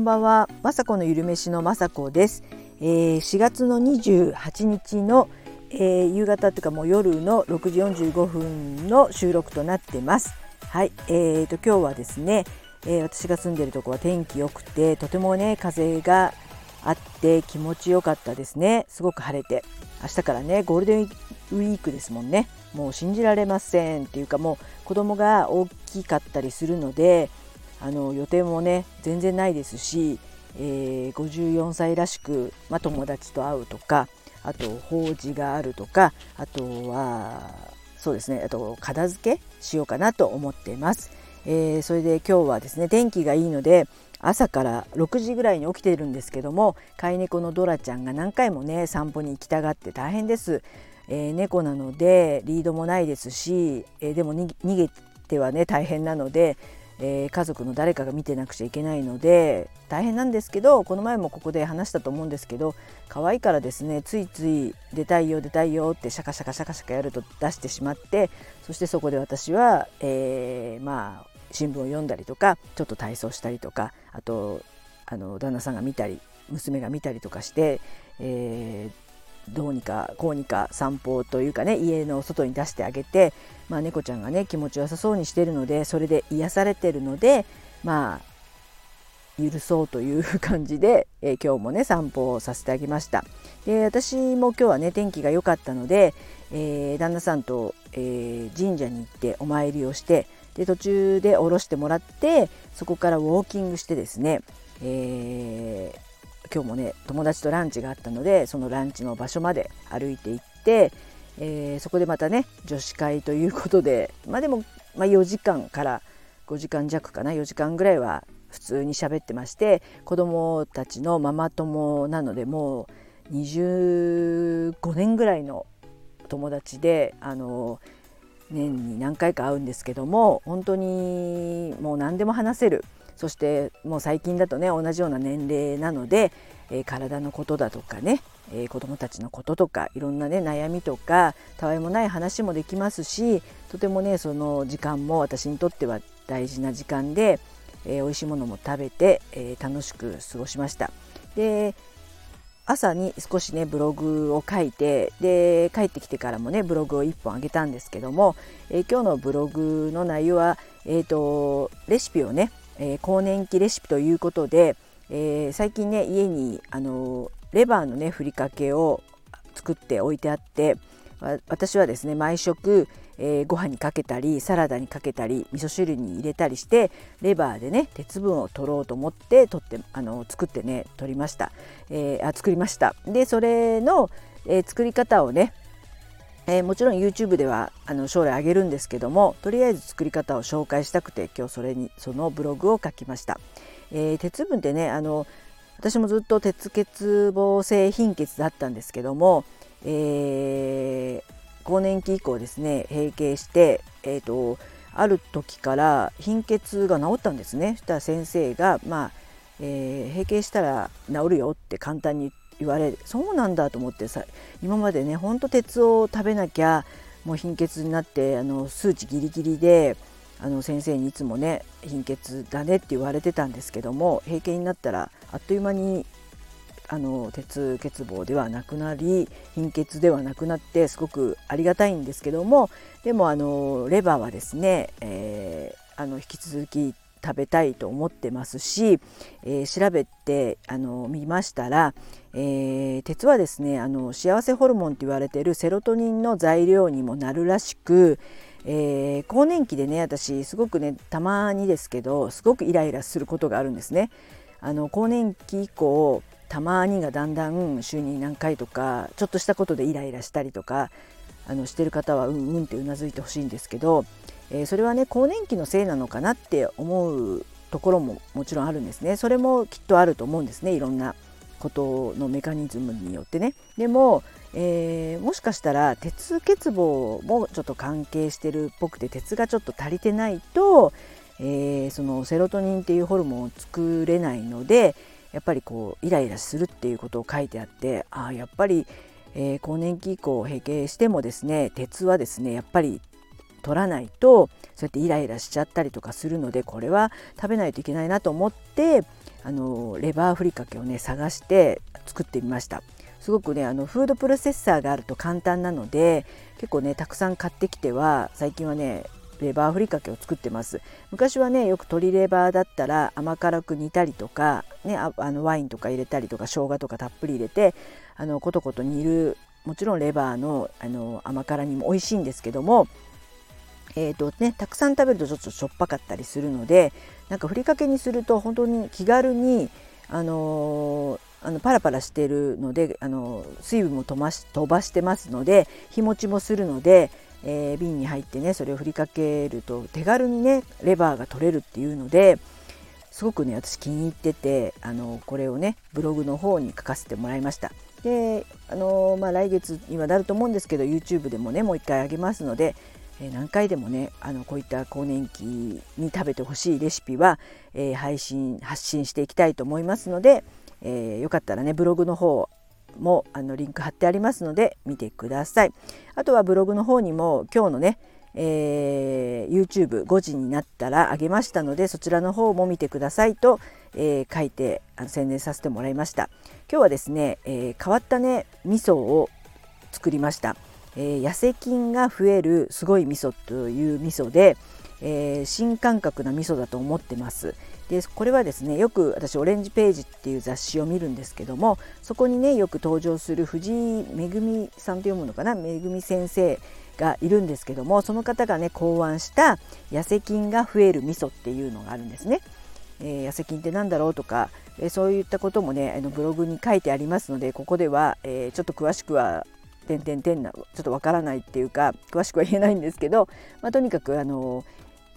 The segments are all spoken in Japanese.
んばんは、まさこのゆるめしのまさこです。えー、4月の28日の、えー、夕方というかもう夜の6時45分の収録となってます。はい、えーと今日はですね、えー、私が住んでるとこは天気良くてとてもね風があって気持ちよかったですね。すごく晴れて明日からねゴールデンウィークですもんね。もう信じられませんっていうかもう子供が大きかったりするのであの予定もね全然ないですし、えー、54歳らしく、まあ、友達と会うとかあと法事があるとかあとはそうですねあと片付けしようかなと思っています。えー、それで今日はですね天気がいいので朝から6時ぐらいに起きているんですけども飼い猫のドラちゃんが何回もね散歩に行きたがって大変です。えー、猫なのでリードもないですし、えー、でも逃げてはね大変なのでえー、家族の誰かが見てなくちゃいけないので大変なんですけどこの前もここで話したと思うんですけど可愛いからですねついつい出たいよ出たいよってシャカシャカシャカシャカやると出してしまってそしてそこで私は、えー、まあ新聞を読んだりとかちょっと体操したりとかあとあの旦那さんが見たり娘が見たりとかして、えー、どうにかこうにか散歩というかね家の外に出してあげて、まあ、猫ちゃんがね気持ちよさそうにしてるのでそれで癒されてるのでまあ許そうという感じで、えー、今日もね散歩をさせてあげました。で私も今日はね天気が良かったので、えー、旦那さんと、えー、神社に行ってお参りをしてで途中で降ろしてもらってそこからウォーキングしてですね、えー、今日もね友達とランチがあったのでそのランチの場所まで歩いて行って、えー、そこでまたね女子会ということでまあでも、まあ、4時間から5時間弱かな4時間ぐらいは普通に喋ってまして子供たちのママ友なのでもう25年ぐらいの友達であの年に何回か会うんですけども本当にもう何でも話せるそしてもう最近だとね同じような年齢なので、えー、体のことだとかね、えー、子どもたちのこととかいろんなね悩みとかたわいもない話もできますしとてもねその時間も私にとっては大事な時間で、えー、美味しいものも食べて、えー、楽しく過ごしました。で朝に少しねブログを書いてで帰ってきてからもねブログを1本あげたんですけども、えー、今日のブログの内容は、えーとレシピをねえー、更年期レシピということで、えー、最近ね家にあのレバーのねふりかけを作って置いてあって私はですね毎食、えー、ご飯にかけたりサラダにかけたり味噌汁に入れたりしてレバーでね鉄分を取ろうと思って取ってあの作ってね取りました、えー、あ作りました。でそれの、えー、作り方をねえー、もちろん YouTube ではあの将来あげるんですけどもとりあえず作り方を紹介したくて今日それにそのブログを書きました。えー、鉄分ってねあの私もずっと鉄欠乏性貧血だったんですけども、えー、更年期以降ですね閉経して、えーと、ある時から貧血が治ったんですね。そしたら先生が、まあえー、閉経したら治るよって簡単に言言われそうなんだと思ってさ今までねほんと鉄を食べなきゃもう貧血になってあの数値ギリギリであの先生にいつもね貧血だねって言われてたんですけども閉経になったらあっという間にあの鉄欠乏ではなくなり貧血ではなくなってすごくありがたいんですけどもでもあのレバーはですね、えー、あの引き続き食べたいと思ってますし、えー、調べてあの見ましたら、えー、鉄はですねあの幸せホルモンと言われているセロトニンの材料にもなるらしく、えー、更年期でね私すごくねたまにですけどすごくイライラすることがあるんですね。あの更年期以降たまにがだんだん週に何回とかちょっとしたことでイライラしたりとかあのしてる方はうんうんってうなずいてほしいんですけどえー、それはね更年期のせいなのかなって思うところももちろんあるんですね。それもきっとあると思うんですね。いろんなことのメカニズムによってね。でも、えー、もしかしたら鉄欠乏もちょっと関係してるっぽくて鉄がちょっと足りてないと、えー、そのセロトニンっていうホルモンを作れないのでやっぱりこうイライラするっていうことを書いてあってああやっぱり、えー、更年期以降閉経してもですね鉄はですねやっぱり取らないとそうやってイライラしちゃったりとかするのでこれは食べないといけないなと思ってあのレバーふりかけをね探して作ってみました。すごくねあのフードプロセッサーがあると簡単なので結構ねたくさん買ってきては最近はねレバーふりかけを作ってます昔はねよく鶏レバーだったら甘辛く煮たりとか、ね、ああのワインとか入れたりとか生姜とかたっぷり入れてあのコトコト煮るもちろんレバーのあの甘辛煮も美味しいんですけどもえーとね、たくさん食べるとちょっとしょっぱかったりするのでなんかふりかけにすると本当に気軽に、あのー、あのパラパラしているので、あの水分も飛ばし飛ばしてますので日持ちもするので、えー、瓶に入ってねそれを振りかけると手軽にねレバーが取れるっていうのですごくね私気に入っててあのこれをねブログの方に書かせてもらいました。であのまあ、来月にはなると思うんですけど YouTube でもねもう一回あげますので、え、何回でもねあのこういった更年期に食べてほしいレシピは、え、配信発信していきたいと思いますので、えー、よかったらねブログの方もあのリンク貼ってありますので見てください。あとはブログの方にも今日のね、えー、YouTube5 時になったらあげましたのでそちらの方も見てくださいと、えー、書いてあの宣伝させてもらいました。今日はですね、え、変わったね味噌を作りました。えー、痩せ菌が増えるすごい味噌という味噌で、えー、新感覚な味噌だと思ってます。でこれはですねよく私オレンジページっていう雑誌を見るんですけどもそこにねよく登場する藤井恵さんと読むのかな？恵先生がいるんですけどもその方がね考案した痩せ菌が増える味噌っていうのがあるんですね。えー、痩せ菌って何だろうとか、えー、そういったこともねあのブログに書いてありますのでここでは、えー、ちょっと詳しくは点々点なちょっとわからないっていうか詳しくは言えないんですけど、まあ、とにかくあの、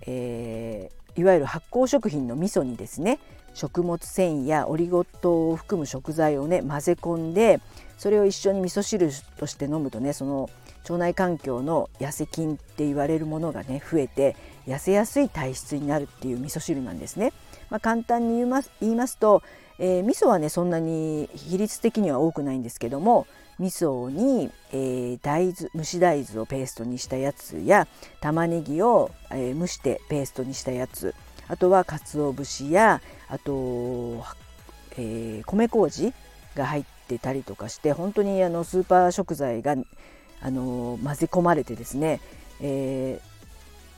えー、いわゆる発酵食品の味噌にですね食物繊維やオリゴ糖を含む食材をね混ぜ込んでそれを一緒に味噌汁として飲むとねその腸内環境の痩せ菌って言われるものがね増えて痩せやすい体質になるっていう味噌汁なんですね。まあ、簡単に言います言いますと、えー、味噌はねそんなに比率的には多くないんですけども味噌に、えー、大豆蒸し大豆をペーストにしたやつや玉ねぎを、えー、蒸してペーストにしたやつ。あとは鰹節やあと、えー、米麹が入ってたりとかして本当にあのスーパー食材があの混ぜ込まれてですね、え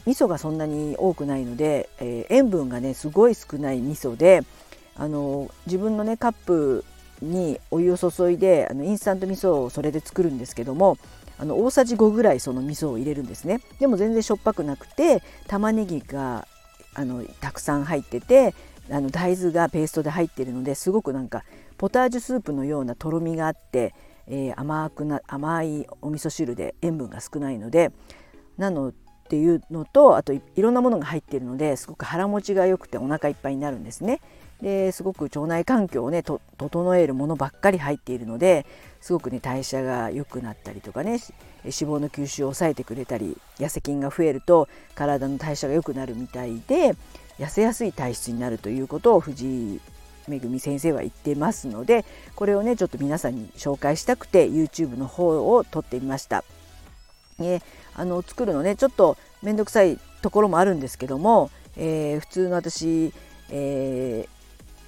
ー、味噌がそんなに多くないので、えー、塩分がねすごい少ない味噌であの自分のねカップにお湯を注いであのインスタント味噌をそれで作るんですけどもあの大さじ5ぐらいその味噌を入れるんですねでも全然しょっぱくなくて玉ねぎがあのたくさん入っててあの大豆がペーストで入ってるのですごくなんかポタージュスープのようなとろみがあって、えー、甘くな甘いお味噌汁で塩分が少ないのでなのっていうのとあといろんなものが入っているのですごく腹持ちが良くてお腹いっぱいになるんですね。ですごく腸内環境をね整えるものばっかり入っているのですごくね代謝が良くなったりとかね脂肪の吸収を抑えてくれたり痩せ菌が増えると体の代謝が良くなるみたいで痩せやすい体質になるということを藤井めぐみ先生は言ってますのでこれをねちょっと皆さんに紹介したくて YouTube の方を撮ってみました。ね、あの作るのねちょっと面倒くさいところもあるんですけども、えー、普通の私、え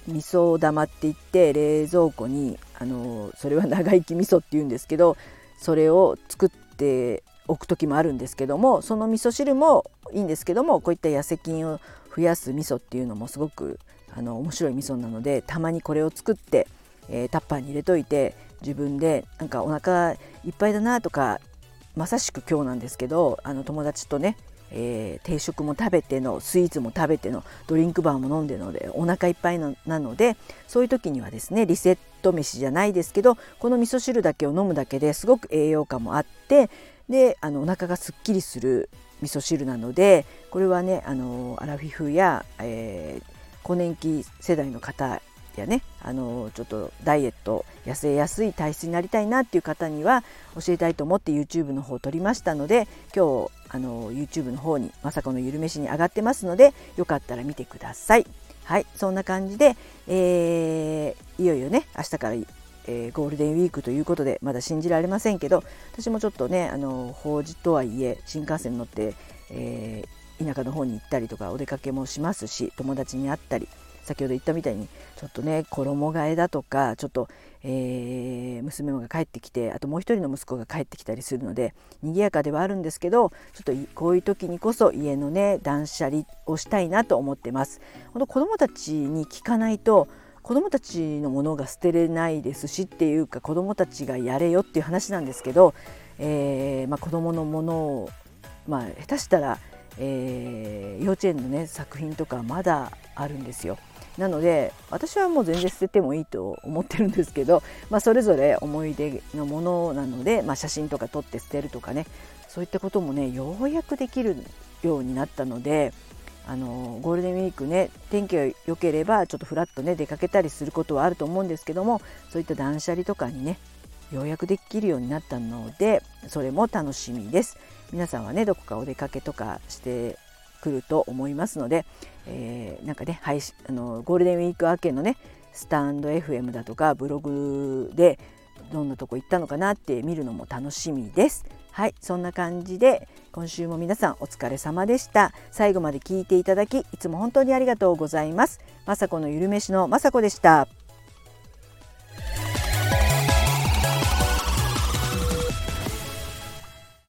味噌玉って言って冷蔵庫にあのそれは 長生き味噌っていうんですけどそれを作っておく時もあるんですけどもその味噌汁もいいんですけどもこういった痩せ菌を増やす味噌っていうのもすごくあの面白い味噌なのでたまにこれを作って、えー、タッパーに入れといて自分でなんかお腹いっぱいだなとかまさしく今日なんですけどあの友達とねえー、定食も食べてのスイーツも食べてのドリンクバーも飲んでのでお腹いっぱいのなのでそういう時にはですねリセット飯じゃないですけどこの味噌汁だけを飲むだけですごく栄養価もあってであのお腹がすっきりする味噌汁なのでこれはねあのアラフィフや、えー、更年期世代の方やねあのちょっとダイエット痩せやすい体質になりたいなっていう方には教えたいと思って YouTube の方を撮りましたので今日あの YouTube の方にまさかのゆるめしに上がってますのでよかったら見てください。はいそんな感じで、えー、いよいよね明日から、えー、ゴールデンウィークということでまだ信じられませんけど私もちょっとねあの法事とはいえ新幹線乗って、えー、田舎の方に行ったりとかお出かけもしますし友達に会ったり先ほど言ったみたいにちょっとね衣替えだとかちょっと、えー、娘が帰ってきてあともう一人の息子が帰ってきたりするので賑やかではあるんですけどちょっとこういう時にこそ家のね断捨離をしたいなと思ってます。本当子供たちに聞かないと子供たちのものが捨てれないですしっていうか子供たちがやれよっていう話なんですけど、えーまあ、子供のものを、まあ、下手したら、えー、幼稚園のね作品とかまだあるんですよ。なので私はもう全然捨ててもいいと思ってるんですけど、まあ、それぞれ思い出のものなので、まあ、写真とか撮って捨てるとかねそういったこともねようやくできるようになったのであのゴールデンウィークね天気が良ければちょっとふらっとね出かけたりすることはあると思うんですけどもそういった断捨離とかにねようやくできるようになったのでそれも楽しみです。皆さんはねどこかお出かけとかしてくると思いますので、えー、なんかね配信あのゴールデンウィーク明けのねスタンド FM だとかブログでどんなとこ行ったのかなって見るのも楽しみです。はいそんな感じで今週も皆さんお疲れ様でした。最後まで聞いていただきいつも本当にありがとうございます。雅子のゆるめしの雅子でした。